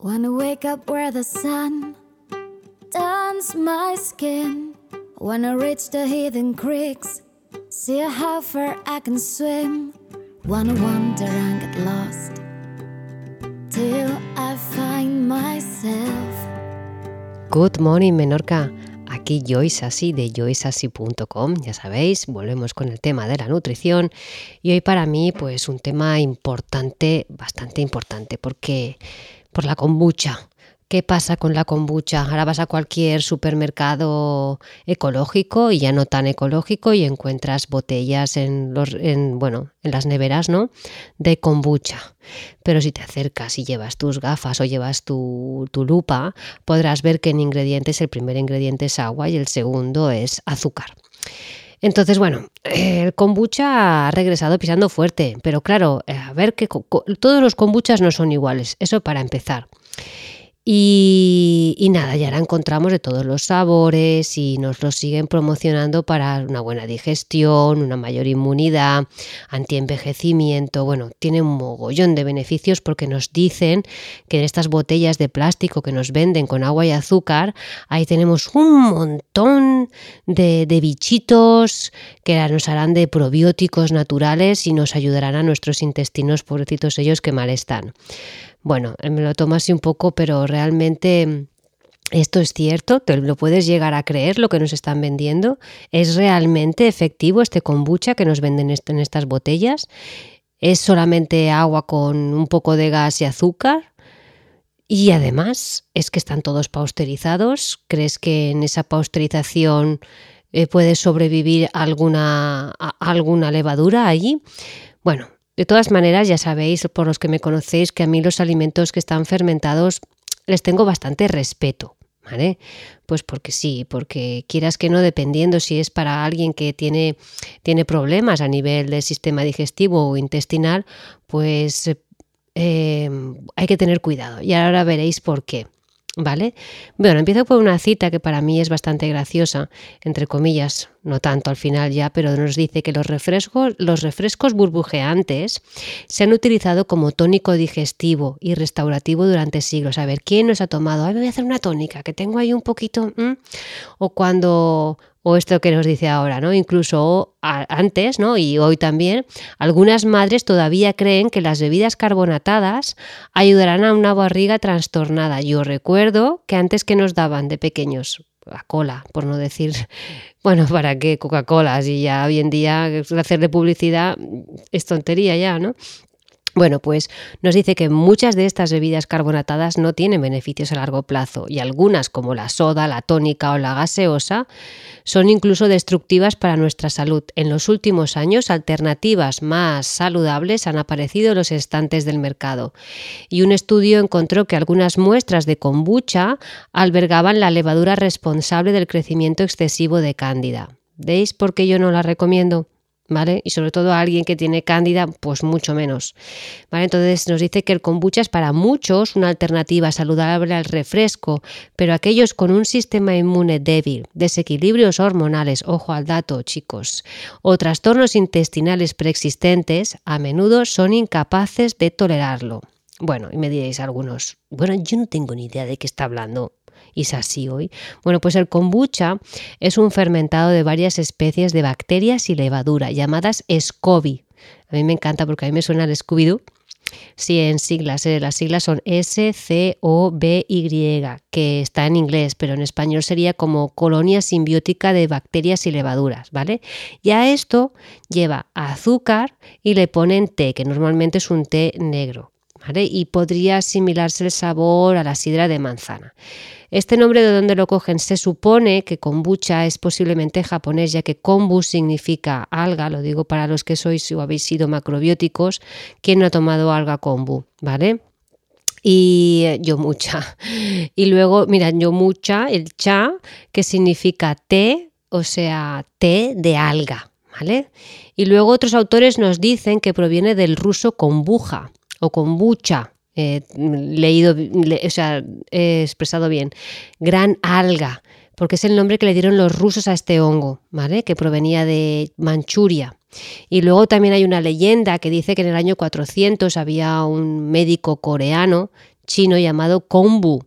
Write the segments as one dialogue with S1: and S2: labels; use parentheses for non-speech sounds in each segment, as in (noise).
S1: Wanna wake up where the sun turns my skin. Wanna reach the hidden creeks, see how far I can swim. Wanna wander and get lost till I find myself.
S2: Good morning, Menorca. Aquí Joyce Así de joyceasí.com, ya sabéis, volvemos con el tema de la nutrición y hoy para mí pues un tema importante, bastante importante, porque por la kombucha. ¿Qué pasa con la kombucha? Ahora vas a cualquier supermercado ecológico y ya no tan ecológico y encuentras botellas en los en, bueno, en las neveras, ¿no? de kombucha. Pero si te acercas y llevas tus gafas o llevas tu, tu lupa, podrás ver que en ingredientes el primer ingrediente es agua y el segundo es azúcar. Entonces, bueno, el kombucha ha regresado pisando fuerte, pero claro, a ver que todos los kombuchas no son iguales, eso para empezar. Y, nada, ya la encontramos de todos los sabores y nos lo siguen promocionando para una buena digestión, una mayor inmunidad, antienvejecimiento. Bueno, tiene un mogollón de beneficios porque nos dicen que en estas botellas de plástico que nos venden con agua y azúcar, ahí tenemos un montón de, de bichitos que nos harán de probióticos naturales y nos ayudarán a nuestros intestinos, pobrecitos ellos que mal están. Bueno, me lo tomo así un poco, pero realmente mm, esto es cierto, lo puedes llegar a creer lo que nos están vendiendo. ¿Es realmente efectivo este kombucha que nos venden en estas botellas? ¿Es solamente agua con un poco de gas y azúcar? Y además, es que están todos pasteurizados. ¿Crees que en esa pasteurización eh, puede sobrevivir alguna, alguna levadura allí? Bueno, de todas maneras, ya sabéis, por los que me conocéis, que a mí los alimentos que están fermentados les tengo bastante respeto. ¿Vale? Pues porque sí, porque quieras que no, dependiendo si es para alguien que tiene, tiene problemas a nivel del sistema digestivo o intestinal, pues eh, hay que tener cuidado. Y ahora veréis por qué. ¿Vale? Bueno, empiezo por una cita que para mí es bastante graciosa, entre comillas, no tanto al final ya, pero nos dice que los refrescos, los refrescos burbujeantes se han utilizado como tónico digestivo y restaurativo durante siglos. A ver, ¿quién nos ha tomado? Ay, me voy a hacer una tónica, que tengo ahí un poquito. O cuando o esto que nos dice ahora, ¿no? Incluso antes, ¿no? Y hoy también, algunas madres todavía creen que las bebidas carbonatadas ayudarán a una barriga trastornada. Yo recuerdo que antes que nos daban de pequeños a cola, por no decir, (laughs) bueno, ¿para qué Coca-Cola? Si ya hoy en día hacerle publicidad es tontería ya, ¿no? Bueno, pues nos dice que muchas de estas bebidas carbonatadas no tienen beneficios a largo plazo y algunas, como la soda, la tónica o la gaseosa, son incluso destructivas para nuestra salud. En los últimos años, alternativas más saludables han aparecido en los estantes del mercado y un estudio encontró que algunas muestras de kombucha albergaban la levadura responsable del crecimiento excesivo de cándida. ¿Veis por qué yo no la recomiendo? ¿Vale? Y sobre todo a alguien que tiene cándida, pues mucho menos. ¿vale? Entonces nos dice que el kombucha es para muchos una alternativa saludable al refresco, pero aquellos con un sistema inmune débil, desequilibrios hormonales, ojo al dato chicos, o trastornos intestinales preexistentes, a menudo son incapaces de tolerarlo. Bueno, y me diréis algunos, bueno, yo no tengo ni idea de qué está hablando es así hoy. Bueno, pues el kombucha es un fermentado de varias especies de bacterias y levadura llamadas SCOBY. A mí me encanta porque a mí me suena el Scooby-Doo. Sí, en siglas, ¿eh? las siglas son S-C-O-B-Y, que está en inglés, pero en español sería como colonia simbiótica de bacterias y levaduras, ¿vale? Y a esto lleva azúcar y le ponen té, que normalmente es un té negro, ¿vale? Y podría asimilarse el sabor a la sidra de manzana. Este nombre de dónde lo cogen se supone que kombucha es posiblemente japonés, ya que kombu significa alga, lo digo para los que sois o habéis sido macrobióticos, ¿quién no ha tomado alga kombu? ¿Vale? y eh, yo mucha. (laughs) Y luego, mira, yo mucha, el cha, que significa té, o sea, té de alga, ¿vale? Y luego otros autores nos dicen que proviene del ruso kombucha o kombucha, eh, leído, o sea, he expresado bien, gran alga, porque es el nombre que le dieron los rusos a este hongo, ¿vale? Que provenía de Manchuria. Y luego también hay una leyenda que dice que en el año 400 había un médico coreano chino llamado Kombu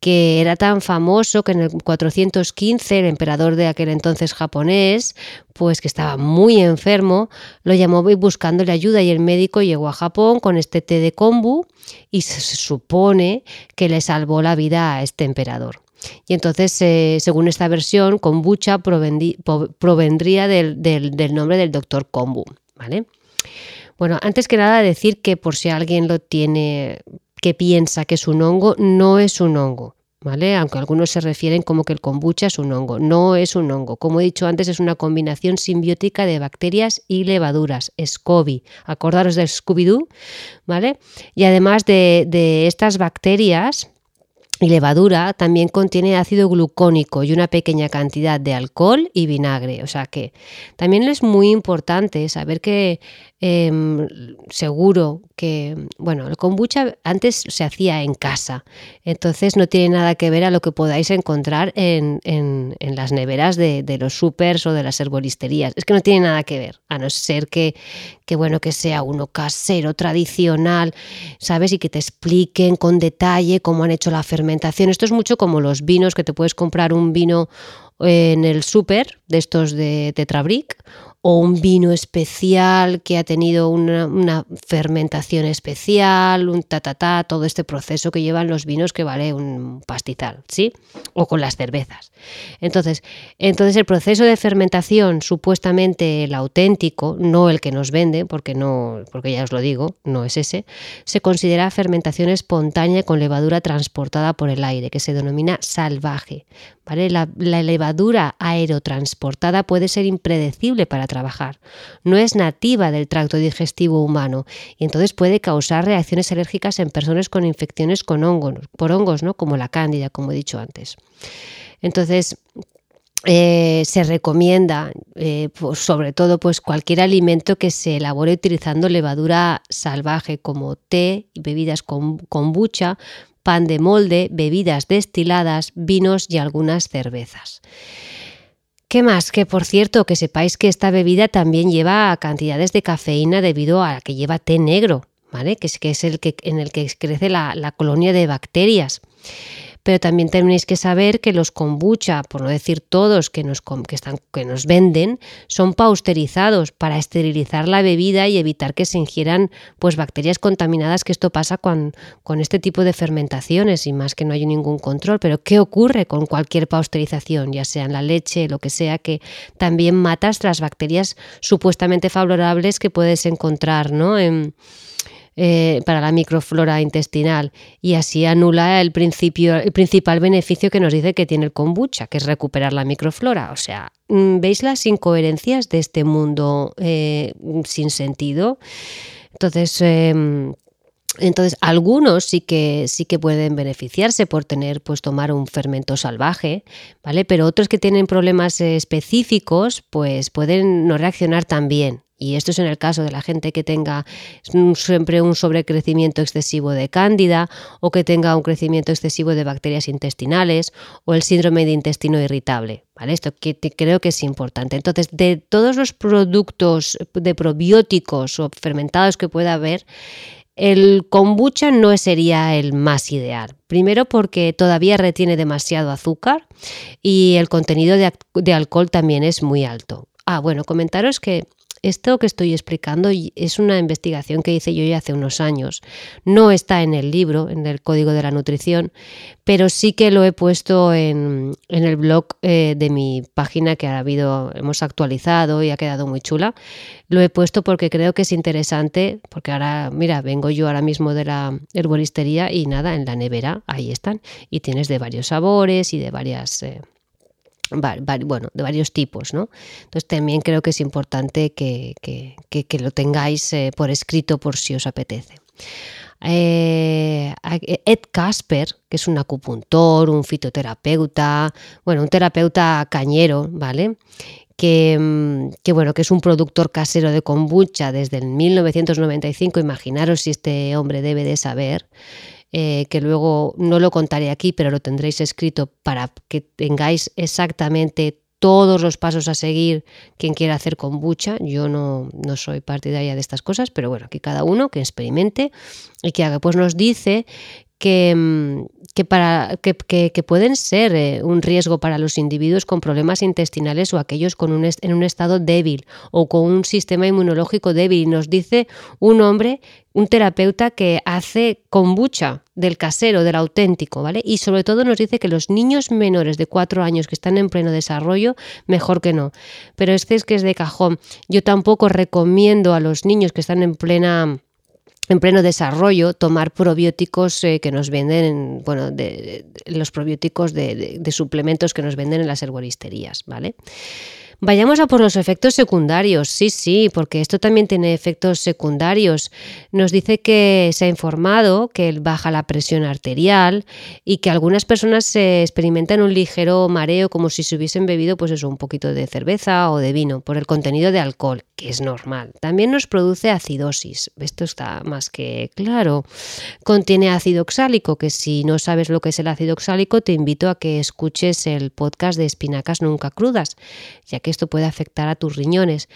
S2: que era tan famoso que en el 415 el emperador de aquel entonces japonés, pues que estaba muy enfermo, lo llamó buscándole ayuda y el médico llegó a Japón con este té de kombu y se supone que le salvó la vida a este emperador. Y entonces, eh, según esta versión, kombucha provendría del, del nombre del doctor Kombu, ¿vale? Bueno, antes que nada decir que por si alguien lo tiene que piensa que es un hongo, no es un hongo. ¿Vale? Aunque algunos se refieren como que el kombucha es un hongo. No es un hongo. Como he dicho antes, es una combinación simbiótica de bacterias y levaduras. SCOBY. Acordaros del Scooby-Doo, ¿vale? Y además de, de estas bacterias, y levadura también contiene ácido glucónico y una pequeña cantidad de alcohol y vinagre. O sea que también es muy importante saber que Em, seguro que, bueno, el kombucha antes se hacía en casa, entonces no tiene nada que ver a lo que podáis encontrar en, las neveras de, los supers o de las herboristerías. Es que no tiene nada que ver, a no ser que, que, bueno, que sea uno casero, tradicional, ¿sabes? Y que te expliquen con detalle cómo han hecho la fermentación. Esto es mucho como los vinos, que te puedes comprar un vino en el súper de estos de Tetrabric o un vino especial que ha tenido una, fermentación especial, un ta, ta, todo este proceso que llevan los vinos que vale un pastizal, ¿sí? O con las cervezas. Entonces, entonces el proceso de fermentación, supuestamente el auténtico, no el que nos vende, porque no, porque ya os lo digo, no es ese, se considera fermentación espontánea con levadura transportada por el aire, que se denomina salvaje. La, levadura aerotransportada puede ser impredecible para trabajar. No es nativa del tracto digestivo humano y entonces puede causar reacciones alérgicas en personas con infecciones por hongos, ¿no? como la cándida, como he dicho antes. Entonces, eh, se recomienda, eh, pues, sobre todo, pues cualquier alimento que se elabore utilizando levadura salvaje, como té y bebidas con kombucha, pan de molde, bebidas destiladas, vinos y algunas cervezas. ¿Qué más? Que por cierto, que sepáis que esta bebida también lleva cantidades de cafeína debido a que lleva té negro, ¿vale? Que es, el que, en el que crece la, la colonia de bacterias pero también tenéis que saber que los kombucha, por no decir todos que nos, están, que nos venden, son pausterizados para esterilizar la bebida y evitar que se ingieran pues, bacterias contaminadas, que esto pasa con, con este tipo de fermentaciones y más que no hay ningún control. Pero ¿qué ocurre con cualquier pausterización, ya sea en la leche, lo que sea, que también matas las bacterias supuestamente favorables que puedes encontrar ¿no? en, eh, para la microflora intestinal y así anula el, principio, el principal beneficio que nos dice que tiene el kombucha, que es recuperar la microflora. O sea, mm, ¿veis las incoherencias de este mundo eh, sin sentido? Entonces, em, entonces, algunos sí que, sí que pueden beneficiarse por tener, pues tomar un fermento salvaje, ¿vale? Pero otros que tienen problemas específicos, pues pueden no reaccionar tan bien. Y esto es en el caso de la gente que tenga siempre un sobrecrecimiento excesivo de cándida o que tenga un crecimiento excesivo de bacterias intestinales o el síndrome de intestino irritable. ¿vale? Esto que, creo que es importante. Entonces, de todos los productos de probióticos o fermentados que pueda haber, el kombucha no sería el más ideal. Primero porque todavía retiene demasiado azúcar y el contenido de, de alcohol también es muy alto. Ah, bueno, comentaros que esto que estoy explicando es una investigación que hice yo ya hace unos años. No está en el libro, en el Código de la Nutrición, pero sí que lo he puesto en, el blog eh, de mi página que ha habido, hemos actualizado y ha quedado muy chula. Lo he puesto porque creo que es interesante, porque ahora, mira, vengo yo ahora mismo de la herboristería y nada, en la nevera, ahí están. Y tienes de varios sabores y de varias... Eh, bueno, de varios tipos, ¿no? Entonces también creo que es importante que, lo tengáis eh, por escrito por si os apetece. Eh, Ed Casper, que es un acupuntor, un fitoterapeuta, bueno, un terapeuta cañero, ¿vale? Que, mm, que, bueno, que es un productor casero de kombucha desde el 1995, imaginaros si este hombre debe de saber, eh, que luego no lo contaré aquí, pero lo tendréis escrito para que tengáis exactamente todos los pasos a seguir quien quiera hacer kombucha. Yo no, no soy partidaria de estas cosas, pero bueno, que cada uno que experimente y que haga. Pues nos dice que, mm, que, para, que, que, pueden ser eh, un riesgo para los individuos con problemas intestinales o aquellos con un en un estado débil o con un sistema inmunológico débil. Y nos dice un hombre, un terapeuta que hace kombucha del casero, del auténtico, ¿vale? Y sobre todo nos dice que los niños menores de cuatro años que están en pleno desarrollo, mejor que no. Pero este es que es de cajón. Yo tampoco recomiendo a los niños que están en plena en pleno desarrollo tomar probióticos eh, que nos venden, bueno, de, los probióticos de, de, suplementos que nos venden en las herboristerías, ¿vale? Vayamos a por los efectos secundarios. Sí, sí, porque esto también tiene efectos secundarios. Nos dice que se ha informado que baja la presión arterial y que algunas personas se experimentan un ligero mareo como si se hubiesen bebido pues un poquito de cerveza o de vino por el contenido de alcohol, que es normal. También nos produce acidosis. Esto está más que claro. Contiene ácido oxálico, que si no sabes lo que es el ácido oxálico, te invito a que escuches el podcast de espinacas nunca crudas, ya que esto puede afectar a tus riñones.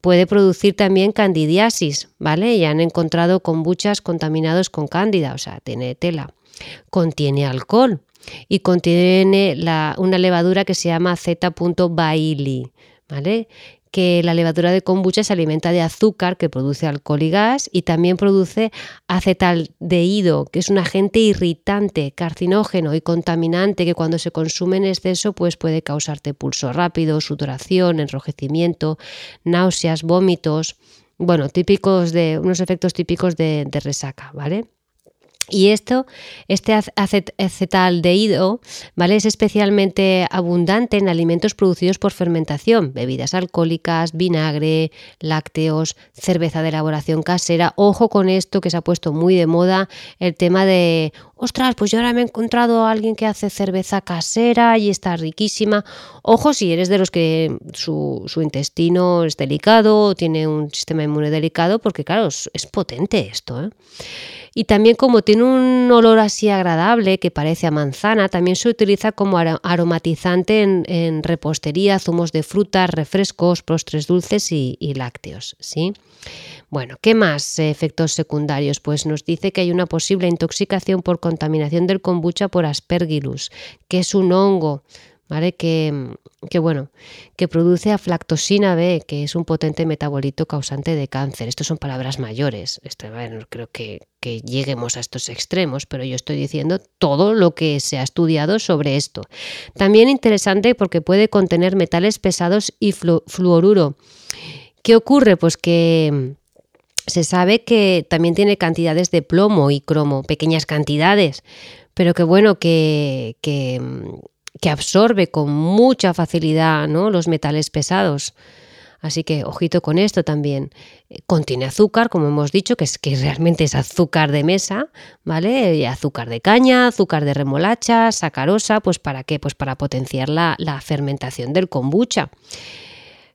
S2: Puede producir también candidiasis, ¿vale? Ya han encontrado kombuchas contaminados con cándida, o sea, tiene tela. Contiene alcohol y contiene una levadura que se llama Z.bailey, ¿vale? Que la levadura de kombucha se alimenta de azúcar que produce alcohol y gas y también produce acetaldehído, que es un agente irritante, carcinógeno y contaminante que cuando se consume en exceso pues puede causarte pulso rápido, sudoración, enrojecimiento, náuseas, vómitos, bueno, típicos de unos efectos típicos de, de resaca, ¿vale? Y esto, este acetaldehído, ¿vale? Es especialmente abundante en alimentos producidos por fermentación, bebidas alcohólicas, vinagre, lácteos, cerveza de elaboración casera. Ojo con esto que se ha puesto muy de moda, el tema de, ostras, pues yo ahora me he encontrado a alguien que hace cerveza casera y está riquísima. Ojo si eres de los que su, intestino es delicado, tiene un sistema inmune delicado, porque claro, es, potente esto, ¿eh? Y también como tiene un olor así agradable que parece a manzana, también se utiliza como aromatizante en, repostería, zumos de frutas, refrescos, postres dulces y, lácteos. ¿sí? Bueno, ¿qué más efectos secundarios? Pues nos dice que hay una posible intoxicación por contaminación del kombucha por aspergillus, que es un hongo ¿vale? Que, bueno, que produce aflactosina B, que es un potente metabolito causante de cáncer. Estas son palabras mayores. Esto, no creo que, lleguemos a estos extremos, pero yo estoy diciendo todo lo que se ha estudiado sobre esto. También interesante porque puede contener metales pesados y fluoruro. ¿Qué ocurre? Pues que se sabe que también tiene cantidades de plomo y cromo, pequeñas cantidades, pero que bueno, que, que, que absorbe con mucha facilidad ¿no? los metales pesados. Así que ojito con esto también. Eh, contiene azúcar, como hemos dicho, que es que realmente es azúcar de mesa, ¿vale? Azúcar de caña, azúcar de remolacha, sacarosa, pues para qué? Pues para potenciar la, la fermentación del kombucha.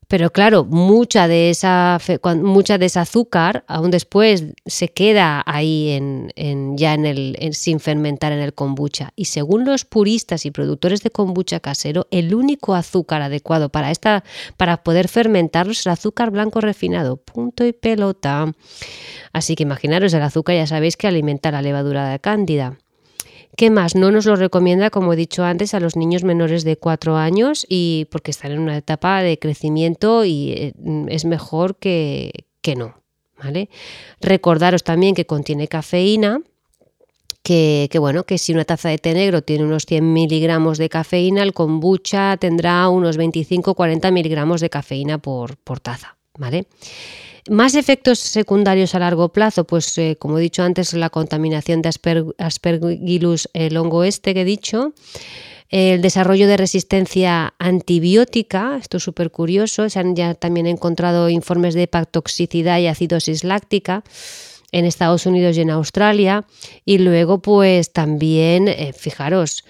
S2: Pero claro, mucha de esa, mucha de ese azúcar aún después se queda ahí en, ya en el, sin fermentar en el kombucha. Y según los puristas y productores de kombucha casero, el único azúcar adecuado para, esta, para poder fermentarlo es el azúcar blanco refinado. Punto y pelota. Así que imaginaros, el azúcar ya sabéis que alimenta la levadura de cándida. ¿Qué más? No nos lo recomienda, como he dicho antes, a los niños menores de 4 años y porque están en una etapa de crecimiento y eh, es mejor que, que no. ¿vale? Recordaros también que contiene cafeína, que, bueno, que si una taza de té negro tiene unos 100 miligramos de cafeína, el kombucha tendrá unos 25-40 miligramos de cafeína por, por taza, ¿vale? Más efectos secundarios a largo plazo, pues eh, como he dicho antes, la contaminación de Aspergillus, el hongo este que he dicho, el desarrollo de resistencia antibiótica, esto es súper curioso, se han ya también encontrado informes de hepatotoxicidad y acidosis láctica en Estados Unidos y en Australia, y luego pues también, eh, fijaros,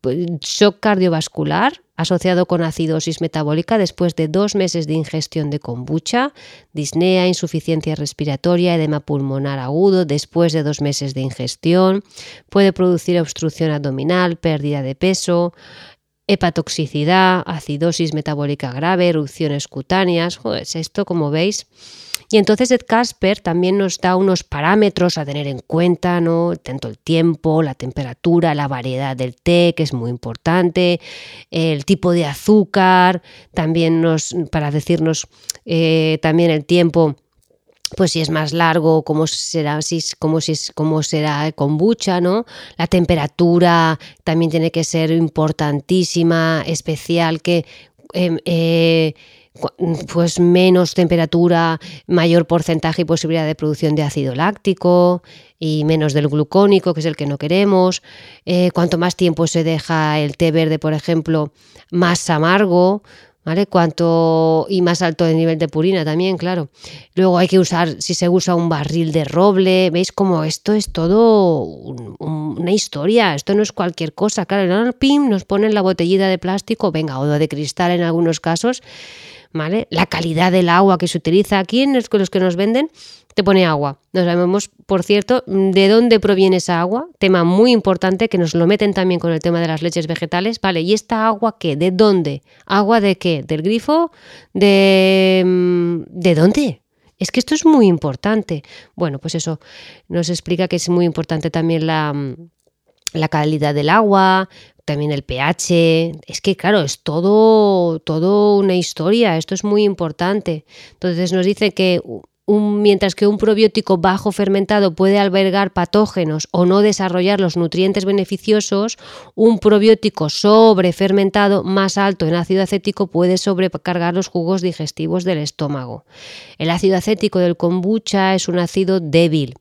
S2: pues, shock cardiovascular, asociado con acidosis metabólica después de dos meses de ingestión de kombucha, disnea, insuficiencia respiratoria, edema pulmonar agudo después de dos meses de ingestión, puede producir obstrucción abdominal, pérdida de peso, hepatoxicidad, acidosis metabólica grave, erupciones cutáneas. Joder, esto, como veis, y entonces Ed Casper también nos da unos parámetros a tener en cuenta, ¿no? Tanto el tiempo, la temperatura, la variedad del té, que es muy importante, el tipo de azúcar, también nos, para decirnos eh, también el tiempo pues si es más largo, cómo será, si, cómo, si, cómo será kombucha, ¿no? La temperatura también tiene que ser importantísima, especial, que em, eh, pues menos temperatura, mayor porcentaje y posibilidad de producción de ácido láctico y menos del glucónico, que es el que no queremos. Eh, cuanto más tiempo se deja el té verde, por ejemplo, más amargo. ¿Vale? Cuanto y más alto el nivel de purina también, claro. Luego hay que usar, si se usa un barril de roble, veis como esto es todo una historia, esto no es cualquier cosa. Claro, pim, nos ponen la botellita de plástico, venga, o de cristal en algunos casos, la calidad del agua que se utiliza aquí en los que nos venden te pone agua. No sabemos, por cierto, de dónde proviene esa agua, tema muy importante que nos lo meten también con el tema de las leches vegetales, ¿vale? ¿Y esta agua qué? ¿De dónde? ¿Agua de qué? ¿Del grifo? ¿De, mm, ¿de dónde? Es que esto es muy importante. Bueno, pues eso nos explica que es muy importante también la, mm, la calidad del agua, también el pH. Es que, claro, es todo, todo una historia, esto es muy importante. Entonces nos dice que un, mientras que un probiótico bajo fermentado puede albergar patógenos o no desarrollar los nutrientes beneficiosos, un probiótico sobrefermentado más alto en ácido acético puede sobrecargar los jugos digestivos del estómago. El ácido acético del kombucha es un ácido débil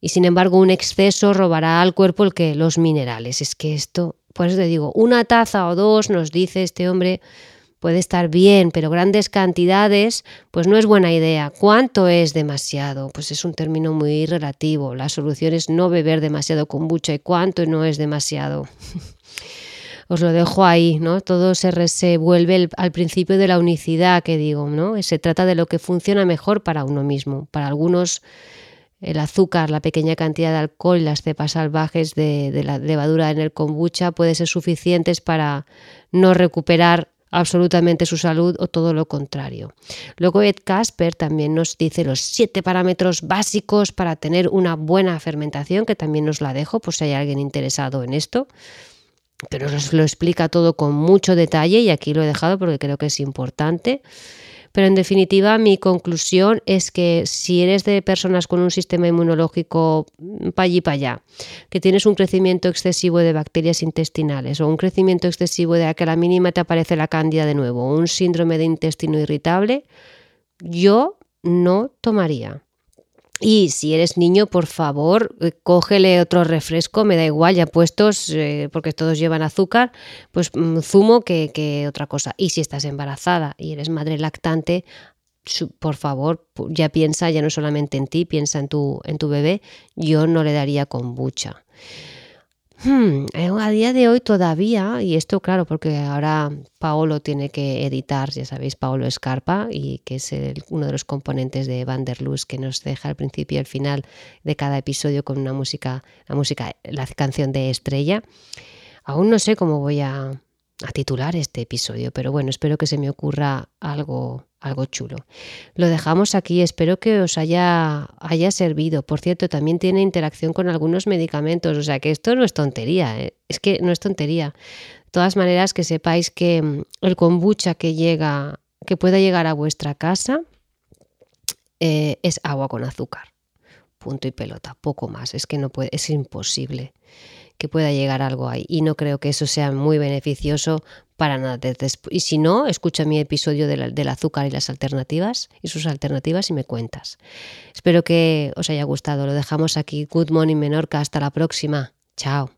S2: y sin embargo un exceso robará al cuerpo el que los minerales. Es que esto por eso te digo, una taza o dos, nos dice este hombre, puede estar bien, pero grandes cantidades, pues no es buena idea. ¿Cuánto es demasiado? Pues es un término muy relativo. La solución es no beber demasiado kombucha y cuánto no es demasiado. (laughs) Os lo dejo ahí, ¿no? Todo se, se vuelve al principio de la unicidad que digo, ¿no? Se trata de lo que funciona mejor para uno mismo. Para algunos el azúcar, la pequeña cantidad de alcohol y las cepas salvajes de, la levadura en el kombucha puede ser suficientes para no recuperar absolutamente su salud o todo lo contrario. Luego Ed Casper también nos dice los siete parámetros básicos para tener una buena fermentación, que también nos la dejo por si hay alguien interesado en esto, pero nos lo explica todo con mucho detalle y aquí lo he dejado porque creo que es importante. Pero en definitiva, mi conclusión es que si eres de personas con un sistema inmunológico para allí para allá, que tienes un crecimiento excesivo de bacterias intestinales o un crecimiento excesivo de que a la mínima te aparece la cándida de nuevo, o un síndrome de intestino irritable, yo no tomaría. Y si eres niño, por favor, eh, cógele otro refresco, me da igual, ya puestos, eh, porque todos llevan azúcar, pues mm, zumo que, que, otra cosa. Y si estás embarazada y eres madre lactante, por favor, ya piensa ya no solamente en ti, piensa en tu, en tu bebé. Yo no le daría kombucha. Hmm, eh, a día de hoy todavía, y esto claro, porque ahora Paolo tiene que editar, ya sabéis, Paolo Escarpa, y que es uno de los componentes de Vanderlust que nos deja al principio y al final de cada episodio con una música, la música, la canción de estrella. Aún no sé cómo voy a, a titular este episodio, pero bueno, espero que se me ocurra algo algo chulo. Lo dejamos aquí, espero que os haya, haya servido. Por cierto, también tiene interacción con algunos medicamentos, o sea que esto no es tontería, ¿eh? es que no es tontería. De todas maneras, que sepáis que mm, el kombucha que llega, que pueda llegar a vuestra casa, eh, es agua con azúcar. Punto y pelota, poco más. Es que no puede, es imposible que pueda llegar algo ahí. Y no creo que eso sea muy beneficioso para nada. Y si no, escucha mi episodio del azúcar y las alternativas y sus alternativas y me cuentas. Espero que os haya gustado. Lo dejamos aquí. Good morning Menorca. Hasta la próxima. Chao.